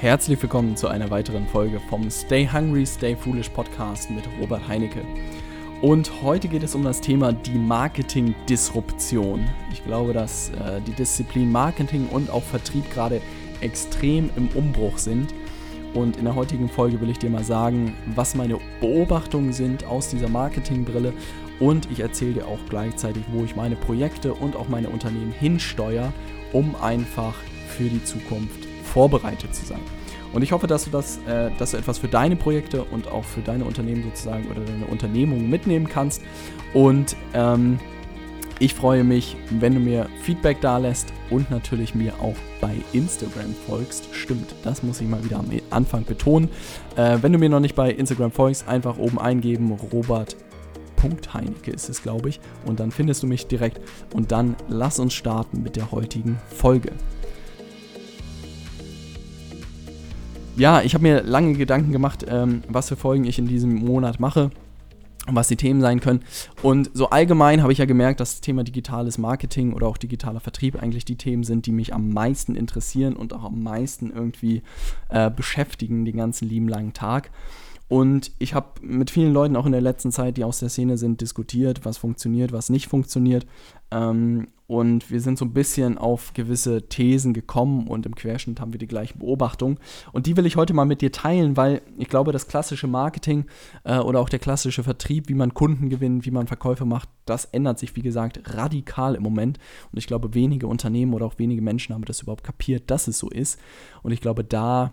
Herzlich willkommen zu einer weiteren Folge vom Stay Hungry, Stay Foolish Podcast mit Robert Heinecke. Und heute geht es um das Thema die Marketing-Disruption. Ich glaube, dass äh, die Disziplin Marketing und auch Vertrieb gerade extrem im Umbruch sind. Und in der heutigen Folge will ich dir mal sagen, was meine Beobachtungen sind aus dieser Marketingbrille. Und ich erzähle dir auch gleichzeitig, wo ich meine Projekte und auch meine Unternehmen hinsteuere, um einfach für die Zukunft vorbereitet zu sein. Und ich hoffe, dass du das, äh, dass du etwas für deine Projekte und auch für deine Unternehmen sozusagen oder deine Unternehmung mitnehmen kannst. Und ähm, ich freue mich, wenn du mir Feedback da lässt und natürlich mir auch bei Instagram folgst. Stimmt, das muss ich mal wieder am Anfang betonen. Äh, wenn du mir noch nicht bei Instagram folgst, einfach oben eingeben, Robert. Heinecke ist es, glaube ich. Und dann findest du mich direkt. Und dann lass uns starten mit der heutigen Folge. Ja, ich habe mir lange Gedanken gemacht, ähm, was für Folgen ich in diesem Monat mache und was die Themen sein können. Und so allgemein habe ich ja gemerkt, dass das Thema digitales Marketing oder auch digitaler Vertrieb eigentlich die Themen sind, die mich am meisten interessieren und auch am meisten irgendwie äh, beschäftigen den ganzen lieben langen Tag. Und ich habe mit vielen Leuten auch in der letzten Zeit, die aus der Szene sind, diskutiert, was funktioniert, was nicht funktioniert. Ähm, und wir sind so ein bisschen auf gewisse Thesen gekommen und im Querschnitt haben wir die gleichen Beobachtungen. Und die will ich heute mal mit dir teilen, weil ich glaube, das klassische Marketing äh, oder auch der klassische Vertrieb, wie man Kunden gewinnt, wie man Verkäufe macht, das ändert sich, wie gesagt, radikal im Moment. Und ich glaube, wenige Unternehmen oder auch wenige Menschen haben das überhaupt kapiert, dass es so ist. Und ich glaube, da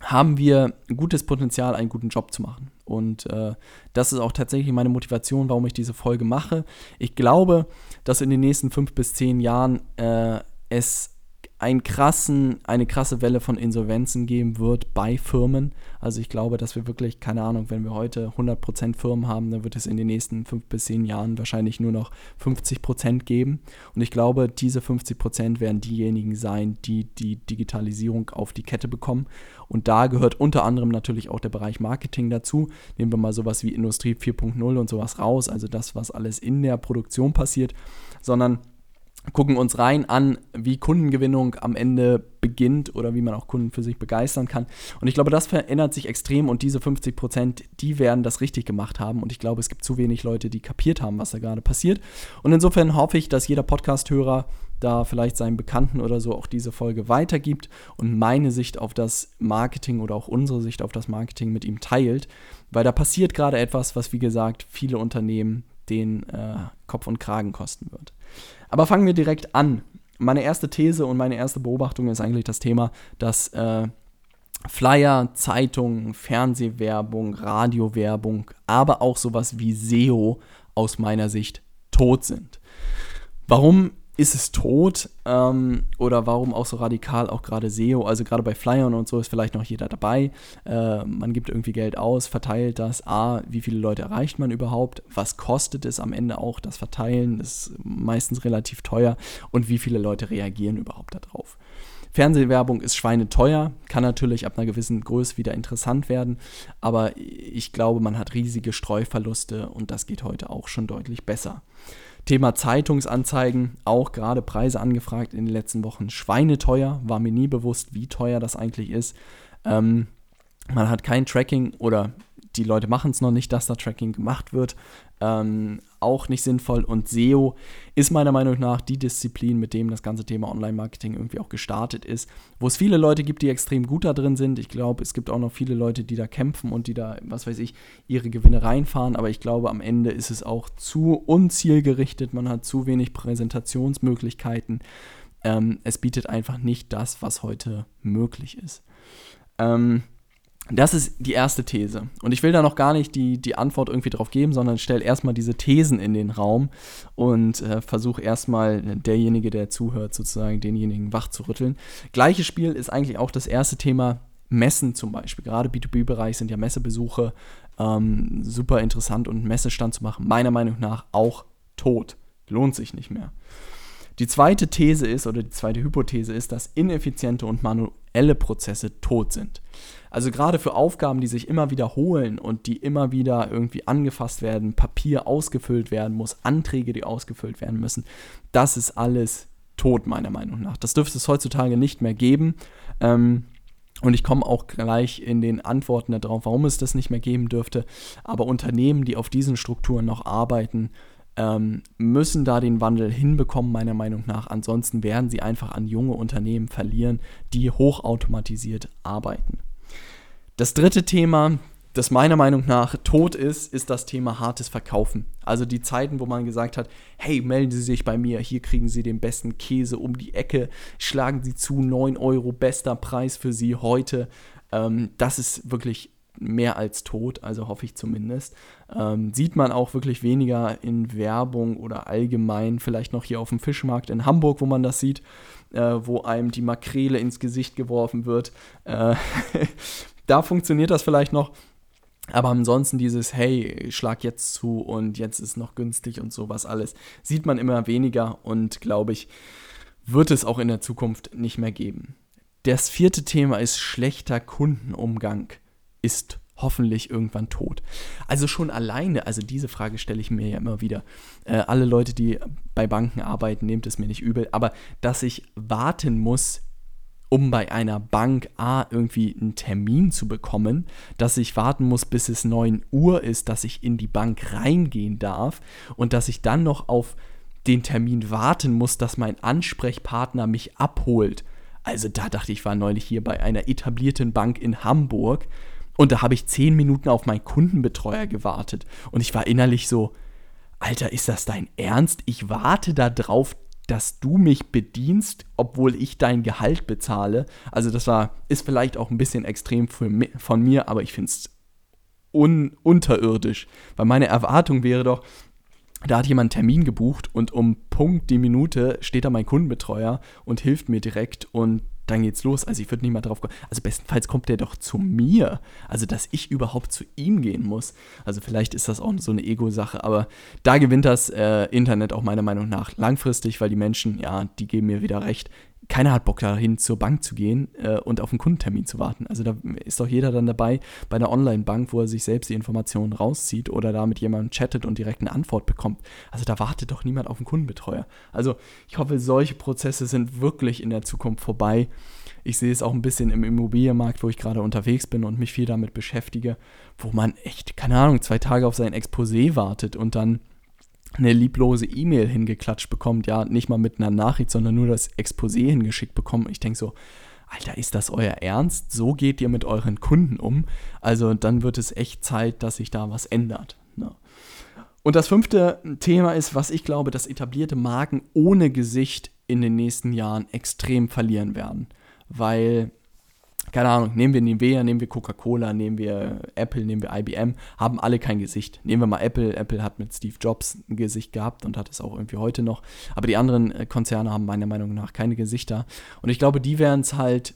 haben wir gutes Potenzial, einen guten Job zu machen. Und äh, das ist auch tatsächlich meine Motivation, warum ich diese Folge mache. Ich glaube, dass in den nächsten fünf bis zehn Jahren äh, es einen krassen, eine krasse Welle von Insolvenzen geben wird bei Firmen. Also ich glaube, dass wir wirklich, keine Ahnung, wenn wir heute 100% Firmen haben, dann wird es in den nächsten 5 bis 10 Jahren wahrscheinlich nur noch 50% geben. Und ich glaube, diese 50% werden diejenigen sein, die die Digitalisierung auf die Kette bekommen. Und da gehört unter anderem natürlich auch der Bereich Marketing dazu. Nehmen wir mal sowas wie Industrie 4.0 und sowas raus, also das, was alles in der Produktion passiert, sondern gucken uns rein an, wie Kundengewinnung am Ende beginnt oder wie man auch Kunden für sich begeistern kann. Und ich glaube, das verändert sich extrem und diese 50 Prozent, die werden das richtig gemacht haben. Und ich glaube, es gibt zu wenig Leute, die kapiert haben, was da gerade passiert. Und insofern hoffe ich, dass jeder Podcast-Hörer da vielleicht seinen Bekannten oder so auch diese Folge weitergibt und meine Sicht auf das Marketing oder auch unsere Sicht auf das Marketing mit ihm teilt. Weil da passiert gerade etwas, was, wie gesagt, viele Unternehmen den äh, Kopf und Kragen kosten wird. Aber fangen wir direkt an. Meine erste These und meine erste Beobachtung ist eigentlich das Thema, dass äh, Flyer, Zeitungen, Fernsehwerbung, Radiowerbung, aber auch sowas wie SEO aus meiner Sicht tot sind. Warum ist es tot? Ähm, oder warum auch so radikal auch gerade SEO? Also gerade bei Flyern und so ist vielleicht noch jeder dabei. Äh, man gibt irgendwie Geld aus, verteilt das. A, wie viele Leute erreicht man überhaupt? Was kostet es am Ende auch das Verteilen? Das ist meistens relativ teuer. Und wie viele Leute reagieren überhaupt darauf? Fernsehwerbung ist schweineteuer, kann natürlich ab einer gewissen Größe wieder interessant werden, aber ich glaube, man hat riesige Streuverluste und das geht heute auch schon deutlich besser. Thema Zeitungsanzeigen, auch gerade Preise angefragt in den letzten Wochen. Schweineteuer, war mir nie bewusst, wie teuer das eigentlich ist. Ähm, man hat kein Tracking oder die Leute machen es noch nicht, dass da Tracking gemacht wird. Ähm, auch nicht sinnvoll. Und SEO ist meiner Meinung nach die Disziplin, mit dem das ganze Thema Online-Marketing irgendwie auch gestartet ist, wo es viele Leute gibt, die extrem gut da drin sind. Ich glaube, es gibt auch noch viele Leute, die da kämpfen und die da, was weiß ich, ihre Gewinne reinfahren. Aber ich glaube, am Ende ist es auch zu unzielgerichtet. Man hat zu wenig Präsentationsmöglichkeiten. Ähm, es bietet einfach nicht das, was heute möglich ist. Ähm, das ist die erste These. Und ich will da noch gar nicht die, die Antwort irgendwie drauf geben, sondern stelle erstmal diese Thesen in den Raum und äh, versuche erstmal derjenige, der zuhört, sozusagen denjenigen wach zu rütteln. Gleiches Spiel ist eigentlich auch das erste Thema Messen zum Beispiel. Gerade B2B-Bereich sind ja Messebesuche ähm, super interessant und Messestand zu machen, meiner Meinung nach auch tot. Lohnt sich nicht mehr. Die zweite These ist, oder die zweite Hypothese ist, dass ineffiziente und manuelle Prozesse tot sind. Also gerade für Aufgaben, die sich immer wiederholen und die immer wieder irgendwie angefasst werden, Papier ausgefüllt werden muss, Anträge, die ausgefüllt werden müssen, das ist alles tot, meiner Meinung nach. Das dürfte es heutzutage nicht mehr geben. Ähm, Und ich komme auch gleich in den Antworten darauf, warum es das nicht mehr geben dürfte. Aber Unternehmen, die auf diesen Strukturen noch arbeiten, ähm, müssen da den Wandel hinbekommen, meiner Meinung nach. Ansonsten werden sie einfach an junge Unternehmen verlieren, die hochautomatisiert arbeiten. Das dritte Thema, das meiner Meinung nach tot ist, ist das Thema hartes Verkaufen. Also die Zeiten, wo man gesagt hat, hey, melden Sie sich bei mir, hier kriegen Sie den besten Käse um die Ecke, schlagen Sie zu, 9 Euro, bester Preis für Sie heute. Ähm, das ist wirklich mehr als tot, also hoffe ich zumindest. Ähm, sieht man auch wirklich weniger in Werbung oder allgemein, vielleicht noch hier auf dem Fischmarkt in Hamburg, wo man das sieht, äh, wo einem die Makrele ins Gesicht geworfen wird. Äh, da funktioniert das vielleicht noch. Aber ansonsten dieses, hey, schlag jetzt zu und jetzt ist noch günstig und sowas alles, sieht man immer weniger und glaube ich, wird es auch in der Zukunft nicht mehr geben. Das vierte Thema ist schlechter Kundenumgang ist hoffentlich irgendwann tot. Also schon alleine, also diese Frage stelle ich mir ja immer wieder. Äh, alle Leute, die bei Banken arbeiten, nehmt es mir nicht übel, aber dass ich warten muss, um bei einer Bank A irgendwie einen Termin zu bekommen, dass ich warten muss, bis es 9 Uhr ist, dass ich in die Bank reingehen darf und dass ich dann noch auf den Termin warten muss, dass mein Ansprechpartner mich abholt. Also da dachte ich, war neulich hier bei einer etablierten Bank in Hamburg und da habe ich 10 Minuten auf meinen Kundenbetreuer gewartet und ich war innerlich so, Alter, ist das dein Ernst? Ich warte da drauf, dass du mich bedienst, obwohl ich dein Gehalt bezahle. Also das war, ist vielleicht auch ein bisschen extrem von mir, aber ich finde es un unterirdisch. Weil meine Erwartung wäre doch, da hat jemand einen Termin gebucht und um Punkt die Minute steht da mein Kundenbetreuer und hilft mir direkt und dann geht's los. Also ich würde nicht mal drauf kommen. Also bestenfalls kommt der doch zu mir. Also dass ich überhaupt zu ihm gehen muss. Also vielleicht ist das auch so eine Ego-Sache, aber da gewinnt das äh, Internet auch meiner Meinung nach langfristig, weil die Menschen, ja, die geben mir wieder recht keiner hat Bock dahin, zur Bank zu gehen äh, und auf einen Kundentermin zu warten. Also da ist doch jeder dann dabei bei einer Online-Bank, wo er sich selbst die Informationen rauszieht oder da mit jemandem chattet und direkt eine Antwort bekommt. Also da wartet doch niemand auf einen Kundenbetreuer. Also ich hoffe, solche Prozesse sind wirklich in der Zukunft vorbei. Ich sehe es auch ein bisschen im Immobilienmarkt, wo ich gerade unterwegs bin und mich viel damit beschäftige, wo man echt, keine Ahnung, zwei Tage auf sein Exposé wartet und dann eine lieblose E-Mail hingeklatscht bekommt, ja, nicht mal mit einer Nachricht, sondern nur das Exposé hingeschickt bekommt. Ich denke so, Alter, ist das euer Ernst? So geht ihr mit euren Kunden um? Also dann wird es echt Zeit, dass sich da was ändert. Ne? Und das fünfte Thema ist, was ich glaube, dass etablierte Marken ohne Gesicht in den nächsten Jahren extrem verlieren werden. Weil keine Ahnung, nehmen wir Nivea, nehmen wir Coca-Cola, nehmen wir Apple, nehmen wir IBM, haben alle kein Gesicht. Nehmen wir mal Apple. Apple hat mit Steve Jobs ein Gesicht gehabt und hat es auch irgendwie heute noch. Aber die anderen äh, Konzerne haben meiner Meinung nach keine Gesichter. Und ich glaube, die werden es halt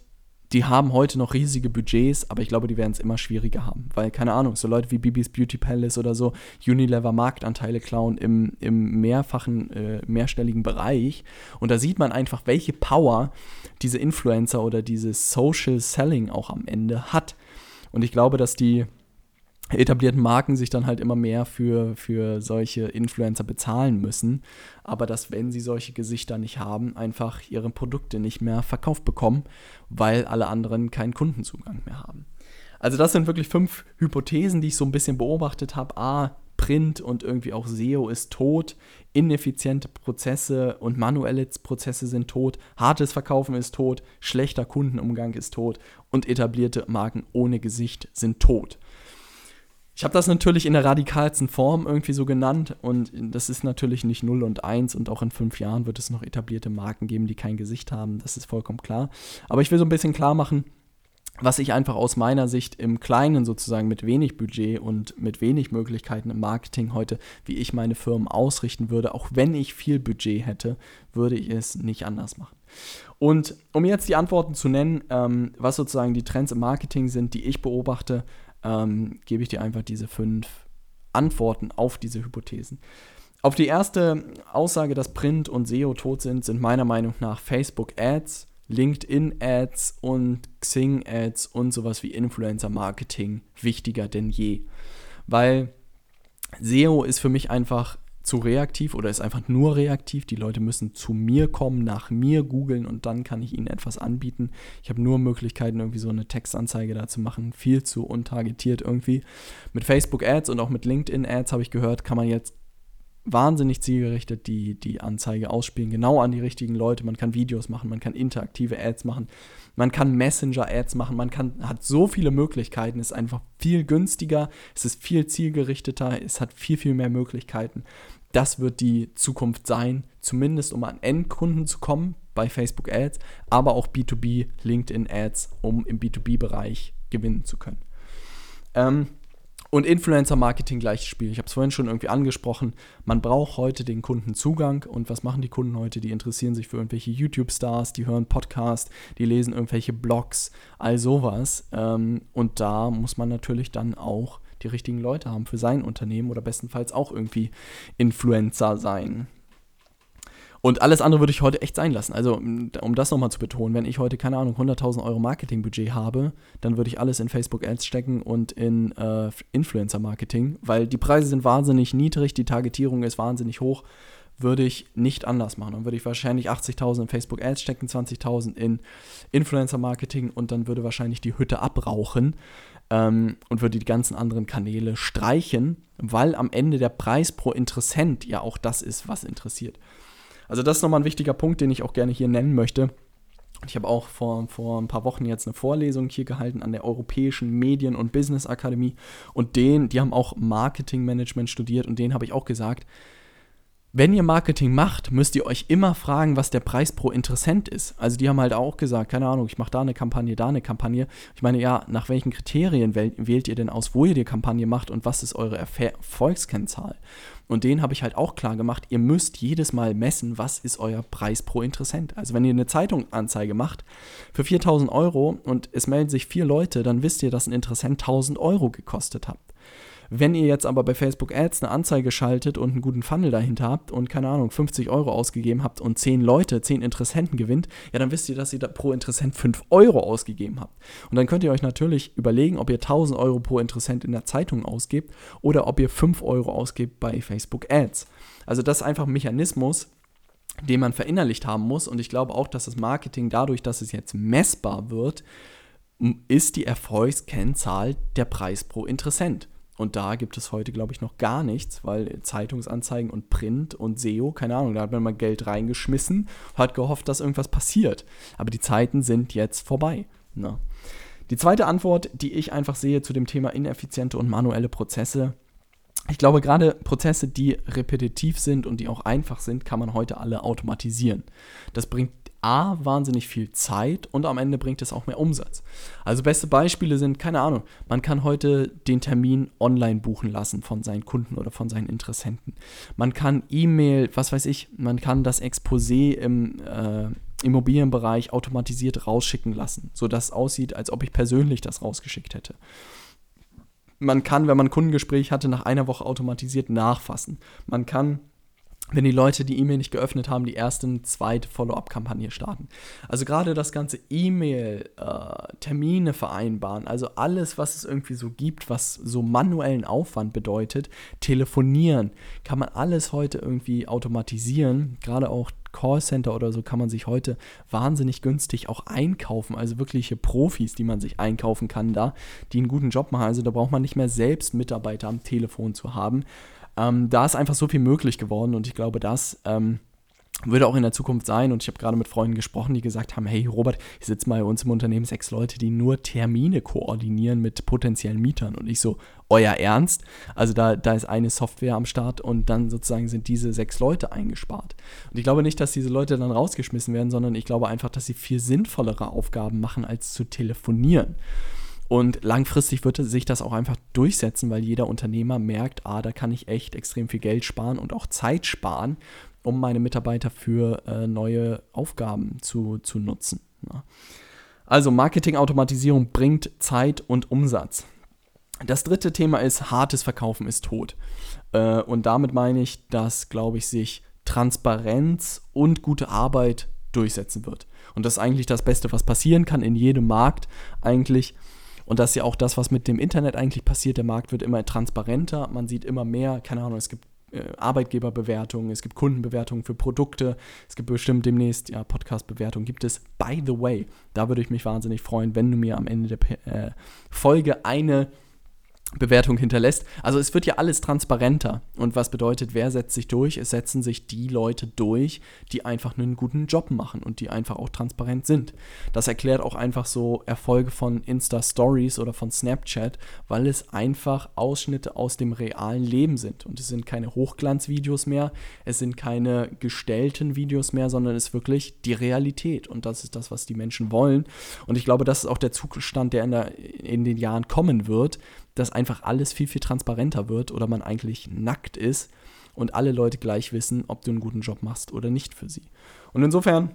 die haben heute noch riesige Budgets, aber ich glaube, die werden es immer schwieriger haben. Weil, keine Ahnung, so Leute wie Bibis Beauty Palace oder so Unilever Marktanteile klauen im, im mehrfachen, äh, mehrstelligen Bereich. Und da sieht man einfach, welche Power diese Influencer oder dieses Social Selling auch am Ende hat. Und ich glaube, dass die etablierten Marken sich dann halt immer mehr für, für solche Influencer bezahlen müssen, aber dass, wenn sie solche Gesichter nicht haben, einfach ihre Produkte nicht mehr verkauft bekommen, weil alle anderen keinen Kundenzugang mehr haben. Also das sind wirklich fünf Hypothesen, die ich so ein bisschen beobachtet habe. A, Print und irgendwie auch SEO ist tot, ineffiziente Prozesse und manuelle Prozesse sind tot, hartes Verkaufen ist tot, schlechter Kundenumgang ist tot und etablierte Marken ohne Gesicht sind tot. Ich habe das natürlich in der radikalsten Form irgendwie so genannt und das ist natürlich nicht 0 und 1 und auch in fünf Jahren wird es noch etablierte Marken geben, die kein Gesicht haben, das ist vollkommen klar. Aber ich will so ein bisschen klar machen, was ich einfach aus meiner Sicht im Kleinen sozusagen mit wenig Budget und mit wenig Möglichkeiten im Marketing heute, wie ich meine Firmen ausrichten würde, auch wenn ich viel Budget hätte, würde ich es nicht anders machen. Und um jetzt die Antworten zu nennen, ähm, was sozusagen die Trends im Marketing sind, die ich beobachte, ähm, gebe ich dir einfach diese fünf Antworten auf diese Hypothesen. Auf die erste Aussage, dass Print und SEO tot sind, sind meiner Meinung nach Facebook Ads, LinkedIn Ads und Xing Ads und sowas wie Influencer Marketing wichtiger denn je. Weil SEO ist für mich einfach zu reaktiv oder ist einfach nur reaktiv. Die Leute müssen zu mir kommen, nach mir googeln und dann kann ich ihnen etwas anbieten. Ich habe nur Möglichkeiten, irgendwie so eine Textanzeige da zu machen. Viel zu untargetiert irgendwie. Mit Facebook Ads und auch mit LinkedIn Ads habe ich gehört, kann man jetzt wahnsinnig zielgerichtet die, die Anzeige ausspielen, genau an die richtigen Leute. Man kann Videos machen, man kann interaktive Ads machen, man kann Messenger-Ads machen, man kann, hat so viele Möglichkeiten, ist einfach viel günstiger, es ist viel zielgerichteter, es hat viel, viel mehr Möglichkeiten. Das wird die Zukunft sein, zumindest um an Endkunden zu kommen bei Facebook Ads, aber auch B2B LinkedIn Ads, um im B2B-Bereich gewinnen zu können. Ähm, und Influencer-Marketing gleiches Spiel. Ich habe es vorhin schon irgendwie angesprochen. Man braucht heute den Kunden Zugang. Und was machen die Kunden heute? Die interessieren sich für irgendwelche YouTube-Stars, die hören Podcasts, die lesen irgendwelche Blogs, all sowas. Ähm, und da muss man natürlich dann auch die richtigen Leute haben für sein Unternehmen oder bestenfalls auch irgendwie Influencer sein. Und alles andere würde ich heute echt sein lassen. Also, um das nochmal zu betonen, wenn ich heute, keine Ahnung, 100.000 Euro Marketingbudget habe, dann würde ich alles in Facebook Ads stecken und in äh, Influencer Marketing, weil die Preise sind wahnsinnig niedrig, die Targetierung ist wahnsinnig hoch. Würde ich nicht anders machen. Dann würde ich wahrscheinlich 80.000 in Facebook Ads stecken, 20.000 in Influencer Marketing und dann würde wahrscheinlich die Hütte abrauchen ähm, und würde die ganzen anderen Kanäle streichen, weil am Ende der Preis pro Interessent ja auch das ist, was interessiert. Also das ist nochmal ein wichtiger Punkt, den ich auch gerne hier nennen möchte. Ich habe auch vor, vor ein paar Wochen jetzt eine Vorlesung hier gehalten an der Europäischen Medien- und Business Akademie und den, die haben auch Marketingmanagement studiert und denen habe ich auch gesagt, wenn ihr Marketing macht, müsst ihr euch immer fragen, was der Preis pro Interessent ist. Also die haben halt auch gesagt, keine Ahnung, ich mache da eine Kampagne, da eine Kampagne. Ich meine, ja, nach welchen Kriterien wählt ihr denn aus, wo ihr die Kampagne macht und was ist eure Erfolgskennzahl? Und den habe ich halt auch klar gemacht, ihr müsst jedes Mal messen, was ist euer Preis pro Interessent. Also wenn ihr eine Zeitunganzeige macht für 4000 Euro und es melden sich vier Leute, dann wisst ihr, dass ein Interessent 1000 Euro gekostet hat. Wenn ihr jetzt aber bei Facebook Ads eine Anzeige schaltet und einen guten Funnel dahinter habt und keine Ahnung, 50 Euro ausgegeben habt und 10 Leute, 10 Interessenten gewinnt, ja, dann wisst ihr, dass ihr pro Interessent 5 Euro ausgegeben habt. Und dann könnt ihr euch natürlich überlegen, ob ihr 1000 Euro pro Interessent in der Zeitung ausgebt oder ob ihr 5 Euro ausgebt bei Facebook Ads. Also das ist einfach ein Mechanismus, den man verinnerlicht haben muss. Und ich glaube auch, dass das Marketing dadurch, dass es jetzt messbar wird, ist die Erfolgskennzahl der Preis pro Interessent. Und da gibt es heute, glaube ich, noch gar nichts, weil Zeitungsanzeigen und Print und SEO, keine Ahnung, da hat man mal Geld reingeschmissen, hat gehofft, dass irgendwas passiert. Aber die Zeiten sind jetzt vorbei. Ne? Die zweite Antwort, die ich einfach sehe zu dem Thema ineffiziente und manuelle Prozesse, ich glaube, gerade Prozesse, die repetitiv sind und die auch einfach sind, kann man heute alle automatisieren. Das bringt A, wahnsinnig viel Zeit und am Ende bringt es auch mehr Umsatz. Also beste Beispiele sind, keine Ahnung, man kann heute den Termin online buchen lassen von seinen Kunden oder von seinen Interessenten. Man kann E-Mail, was weiß ich, man kann das Exposé im äh, Immobilienbereich automatisiert rausschicken lassen, sodass es aussieht, als ob ich persönlich das rausgeschickt hätte. Man kann, wenn man ein Kundengespräch hatte, nach einer Woche automatisiert nachfassen. Man kann wenn die Leute die E-Mail nicht geöffnet haben, die erste und zweite Follow-up-Kampagne starten. Also gerade das ganze E-Mail, äh, Termine vereinbaren, also alles, was es irgendwie so gibt, was so manuellen Aufwand bedeutet, telefonieren, kann man alles heute irgendwie automatisieren. Gerade auch Callcenter oder so kann man sich heute wahnsinnig günstig auch einkaufen. Also wirkliche Profis, die man sich einkaufen kann da, die einen guten Job machen. Also da braucht man nicht mehr selbst Mitarbeiter am Telefon zu haben. Ähm, da ist einfach so viel möglich geworden und ich glaube, das ähm, würde auch in der Zukunft sein. Und ich habe gerade mit Freunden gesprochen, die gesagt haben: Hey Robert, ich sitze mal bei uns im Unternehmen sechs Leute, die nur Termine koordinieren mit potenziellen Mietern. Und ich so: Euer Ernst? Also da, da ist eine Software am Start und dann sozusagen sind diese sechs Leute eingespart. Und ich glaube nicht, dass diese Leute dann rausgeschmissen werden, sondern ich glaube einfach, dass sie viel sinnvollere Aufgaben machen, als zu telefonieren. Und langfristig wird sich das auch einfach durchsetzen, weil jeder Unternehmer merkt, ah, da kann ich echt extrem viel Geld sparen und auch Zeit sparen, um meine Mitarbeiter für äh, neue Aufgaben zu, zu nutzen. Ja. Also Marketingautomatisierung bringt Zeit und Umsatz. Das dritte Thema ist, hartes Verkaufen ist tot. Äh, und damit meine ich, dass, glaube ich, sich Transparenz und gute Arbeit durchsetzen wird. Und das ist eigentlich das Beste, was passieren kann in jedem Markt eigentlich. Und das ist ja auch das, was mit dem Internet eigentlich passiert. Der Markt wird immer transparenter, man sieht immer mehr, keine Ahnung, es gibt äh, Arbeitgeberbewertungen, es gibt Kundenbewertungen für Produkte, es gibt bestimmt demnächst, ja, Podcast-Bewertungen gibt es. By the way, da würde ich mich wahnsinnig freuen, wenn du mir am Ende der äh, Folge eine Bewertung hinterlässt. Also es wird ja alles transparenter. Und was bedeutet, wer setzt sich durch? Es setzen sich die Leute durch, die einfach einen guten Job machen und die einfach auch transparent sind. Das erklärt auch einfach so Erfolge von Insta-Stories oder von Snapchat, weil es einfach Ausschnitte aus dem realen Leben sind. Und es sind keine Hochglanzvideos mehr, es sind keine gestellten Videos mehr, sondern es ist wirklich die Realität. Und das ist das, was die Menschen wollen. Und ich glaube, das ist auch der Zustand, der in, der, in den Jahren kommen wird dass einfach alles viel, viel transparenter wird oder man eigentlich nackt ist und alle Leute gleich wissen, ob du einen guten Job machst oder nicht für sie. Und insofern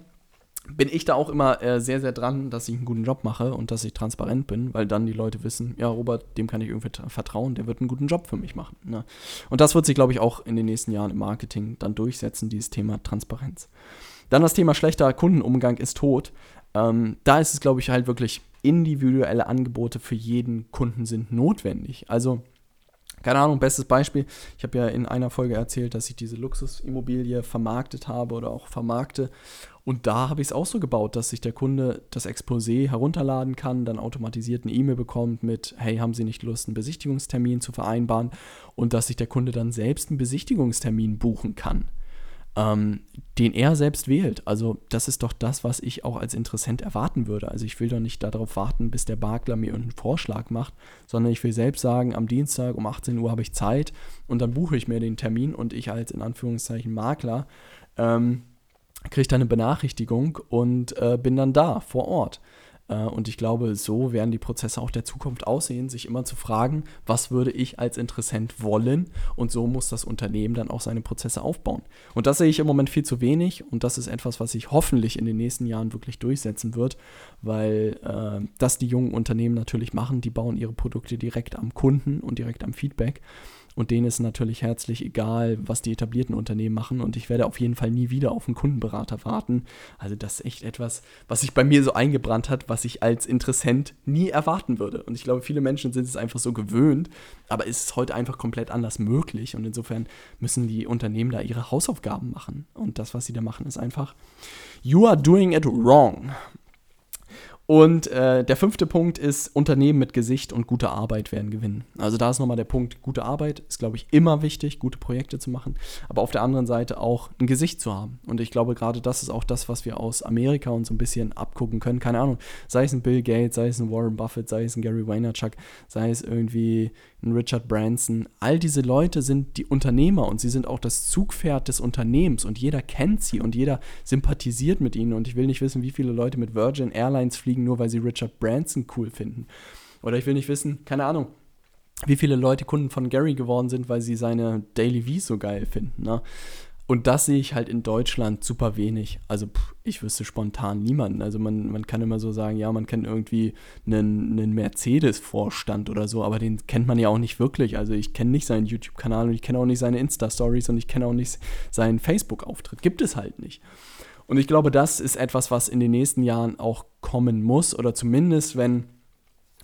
bin ich da auch immer äh, sehr, sehr dran, dass ich einen guten Job mache und dass ich transparent bin, weil dann die Leute wissen, ja, Robert, dem kann ich irgendwie vertrauen, der wird einen guten Job für mich machen. Ne? Und das wird sich, glaube ich, auch in den nächsten Jahren im Marketing dann durchsetzen, dieses Thema Transparenz. Dann das Thema schlechter Kundenumgang ist tot. Ähm, da ist es, glaube ich, halt wirklich individuelle Angebote für jeden Kunden sind notwendig. Also, keine Ahnung, bestes Beispiel. Ich habe ja in einer Folge erzählt, dass ich diese Luxusimmobilie vermarktet habe oder auch vermarkte. Und da habe ich es auch so gebaut, dass sich der Kunde das Exposé herunterladen kann, dann automatisiert eine E-Mail bekommt mit, hey, haben Sie nicht Lust, einen Besichtigungstermin zu vereinbaren? Und dass sich der Kunde dann selbst einen Besichtigungstermin buchen kann ähm, den er selbst wählt. Also das ist doch das, was ich auch als Interessent erwarten würde. Also ich will doch nicht darauf warten, bis der Makler mir einen Vorschlag macht, sondern ich will selbst sagen, am Dienstag um 18 Uhr habe ich Zeit und dann buche ich mir den Termin und ich als in Anführungszeichen Makler ähm, kriege dann eine Benachrichtigung und äh, bin dann da vor Ort. Äh, und ich glaube, so werden die Prozesse auch der Zukunft aussehen, sich immer zu fragen, was würde ich als Interessent wollen? Und so muss das Unternehmen dann auch seine Prozesse aufbauen. Und das sehe ich im Moment viel zu wenig und das ist etwas, was sich hoffentlich in den nächsten Jahren wirklich durchsetzen wird, weil äh, das die jungen Unternehmen natürlich machen, die bauen ihre Produkte direkt am Kunden und direkt am Feedback. Und denen ist natürlich herzlich egal, was die etablierten Unternehmen machen. Und ich werde auf jeden Fall nie wieder auf einen Kundenberater warten. Also das ist echt etwas, was sich bei mir so eingebrannt hat, was ich als Interessent nie erwarten würde. Und ich glaube, viele Menschen sind es einfach so gewöhnt. Aber es ist heute einfach komplett anders möglich. Und insofern müssen die Unternehmen da ihre Hausaufgaben machen. Und das, was sie da machen, ist einfach, you are doing it wrong. Und äh, der fünfte Punkt ist, Unternehmen mit Gesicht und gute Arbeit werden gewinnen. Also da ist nochmal der Punkt, gute Arbeit ist, glaube ich, immer wichtig, gute Projekte zu machen, aber auf der anderen Seite auch ein Gesicht zu haben. Und ich glaube, gerade das ist auch das, was wir aus Amerika uns so ein bisschen abgucken können. Keine Ahnung, sei es ein Bill Gates, sei es ein Warren Buffett, sei es ein Gary Vaynerchuk, sei es irgendwie ein Richard Branson. All diese Leute sind die Unternehmer und sie sind auch das Zugpferd des Unternehmens und jeder kennt sie und jeder sympathisiert mit ihnen. Und ich will nicht wissen, wie viele Leute mit Virgin Airlines fliegen, nur weil sie Richard Branson cool finden. Oder ich will nicht wissen, keine Ahnung, wie viele Leute Kunden von Gary geworden sind, weil sie seine Daily V so geil finden. Ne? Und das sehe ich halt in Deutschland super wenig. Also pff, ich wüsste spontan niemanden. Also man, man kann immer so sagen, ja, man kennt irgendwie einen, einen Mercedes-Vorstand oder so, aber den kennt man ja auch nicht wirklich. Also ich kenne nicht seinen YouTube-Kanal und ich kenne auch nicht seine Insta-Stories und ich kenne auch nicht seinen Facebook-Auftritt. Gibt es halt nicht. Und ich glaube, das ist etwas, was in den nächsten Jahren auch kommen muss oder zumindest, wenn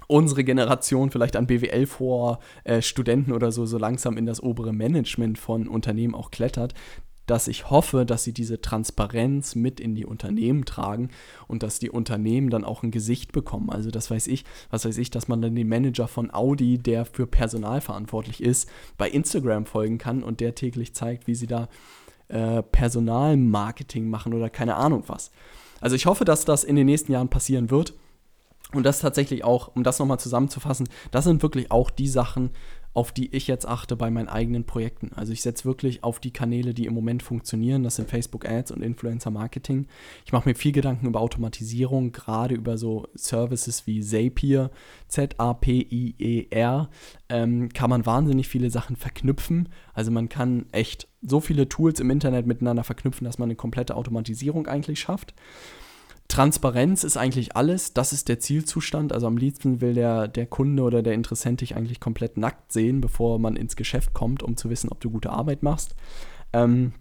unsere Generation vielleicht an BWL vor äh, Studenten oder so so langsam in das obere Management von Unternehmen auch klettert, dass ich hoffe, dass sie diese Transparenz mit in die Unternehmen tragen und dass die Unternehmen dann auch ein Gesicht bekommen. Also das weiß ich, was weiß ich, dass man dann den Manager von Audi, der für Personal verantwortlich ist, bei Instagram folgen kann und der täglich zeigt, wie sie da äh, Personalmarketing machen oder keine Ahnung was. Also ich hoffe, dass das in den nächsten Jahren passieren wird. Und das tatsächlich auch, um das nochmal zusammenzufassen, das sind wirklich auch die Sachen, auf die ich jetzt achte bei meinen eigenen Projekten. Also ich setze wirklich auf die Kanäle, die im Moment funktionieren. Das sind Facebook Ads und Influencer Marketing. Ich mache mir viel Gedanken über Automatisierung, gerade über so Services wie Zapier, Z-A-P-I-E-R, ähm, kann man wahnsinnig viele Sachen verknüpfen. Also man kann echt so viele Tools im Internet miteinander verknüpfen, dass man eine komplette Automatisierung eigentlich schafft. Transparenz ist eigentlich alles. Das ist der Zielzustand. Also am liebsten will der, der Kunde oder der Interessent dich eigentlich komplett nackt sehen, bevor man ins Geschäft kommt, um zu wissen, ob du gute Arbeit machst. Ähm,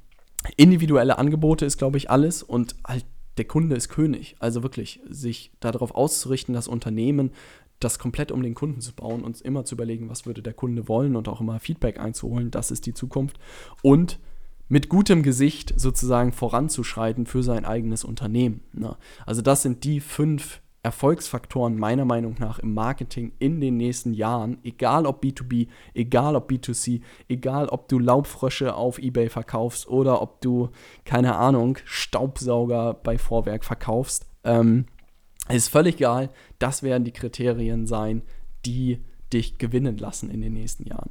individuelle Angebote ist, glaube ich, alles und halt der Kunde ist König. Also wirklich, sich darauf auszurichten, dass Unternehmen das komplett um den Kunden zu bauen und immer zu überlegen, was würde der Kunde wollen und auch immer Feedback einzuholen, das ist die Zukunft. Und mit gutem Gesicht sozusagen voranzuschreiten für sein eigenes Unternehmen. Ne? Also das sind die fünf Erfolgsfaktoren meiner Meinung nach im Marketing in den nächsten Jahren, egal ob B2B, egal ob B2C, egal ob du Laubfrösche auf eBay verkaufst oder ob du, keine Ahnung, Staubsauger bei Vorwerk verkaufst. Ähm, ist völlig egal, das werden die Kriterien sein, die dich gewinnen lassen in den nächsten Jahren.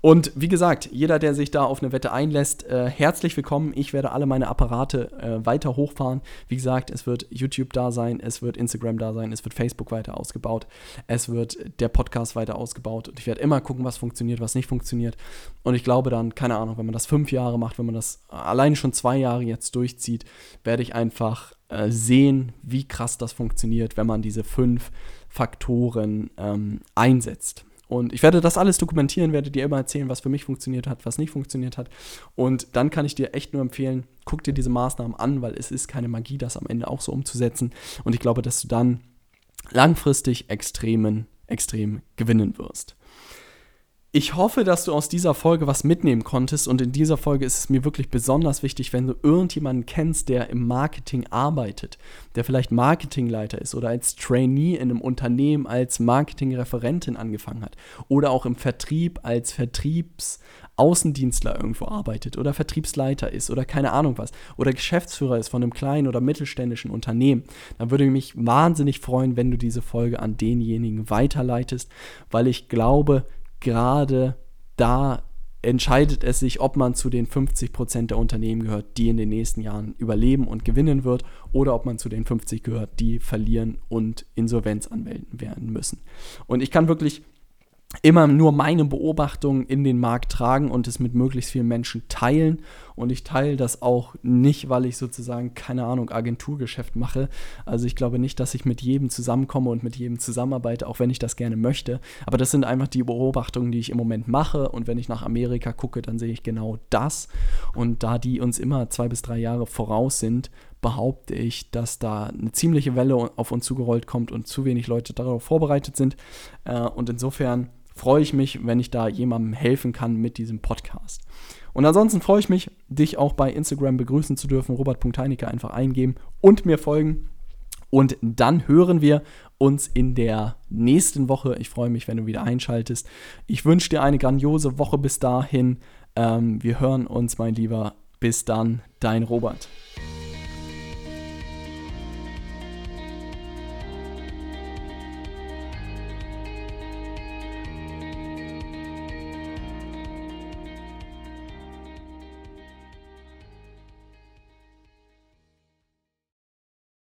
Und wie gesagt, jeder, der sich da auf eine Wette einlässt, äh, herzlich willkommen. Ich werde alle meine Apparate äh, weiter hochfahren. Wie gesagt, es wird YouTube da sein, es wird Instagram da sein, es wird Facebook weiter ausgebaut, es wird der Podcast weiter ausgebaut. Und ich werde immer gucken, was funktioniert, was nicht funktioniert. Und ich glaube dann, keine Ahnung, wenn man das fünf Jahre macht, wenn man das alleine schon zwei Jahre jetzt durchzieht, werde ich einfach äh, sehen, wie krass das funktioniert, wenn man diese fünf Faktoren ähm, einsetzt. Und ich werde das alles dokumentieren, werde dir immer erzählen, was für mich funktioniert hat, was nicht funktioniert hat. Und dann kann ich dir echt nur empfehlen, guck dir diese Maßnahmen an, weil es ist keine Magie, das am Ende auch so umzusetzen. Und ich glaube, dass du dann langfristig extremen, extrem gewinnen wirst. Ich hoffe, dass du aus dieser Folge was mitnehmen konntest und in dieser Folge ist es mir wirklich besonders wichtig, wenn du irgendjemanden kennst, der im Marketing arbeitet, der vielleicht Marketingleiter ist oder als Trainee in einem Unternehmen als Marketingreferentin angefangen hat oder auch im Vertrieb als Vertriebsaußendienstler irgendwo arbeitet oder Vertriebsleiter ist oder keine Ahnung was oder Geschäftsführer ist von einem kleinen oder mittelständischen Unternehmen, dann würde ich mich wahnsinnig freuen, wenn du diese Folge an denjenigen weiterleitest, weil ich glaube, gerade da entscheidet es sich, ob man zu den 50% der Unternehmen gehört, die in den nächsten Jahren überleben und gewinnen wird, oder ob man zu den 50 gehört, die verlieren und Insolvenz anmelden werden müssen. Und ich kann wirklich immer nur meine Beobachtungen in den Markt tragen und es mit möglichst vielen Menschen teilen. Und ich teile das auch nicht, weil ich sozusagen, keine Ahnung, Agenturgeschäft mache. Also ich glaube nicht, dass ich mit jedem zusammenkomme und mit jedem zusammenarbeite, auch wenn ich das gerne möchte. Aber das sind einfach die Beobachtungen, die ich im Moment mache. Und wenn ich nach Amerika gucke, dann sehe ich genau das. Und da die uns immer zwei bis drei Jahre voraus sind, behaupte ich, dass da eine ziemliche Welle auf uns zugerollt kommt und zu wenig Leute darauf vorbereitet sind. Äh, und insofern freue ich mich, wenn ich da jemandem helfen kann mit diesem Podcast. Und ansonsten freue ich mich, dich auch bei Instagram begrüßen zu dürfen. Robert.heinecke einfach eingeben und mir folgen. Und dann hören wir uns in der nächsten Woche. Ich freue mich, wenn du wieder einschaltest. Ich wünsche dir eine grandiose Woche bis dahin. Ähm, wir hören uns, mein Lieber. Bis dann, dein Robert.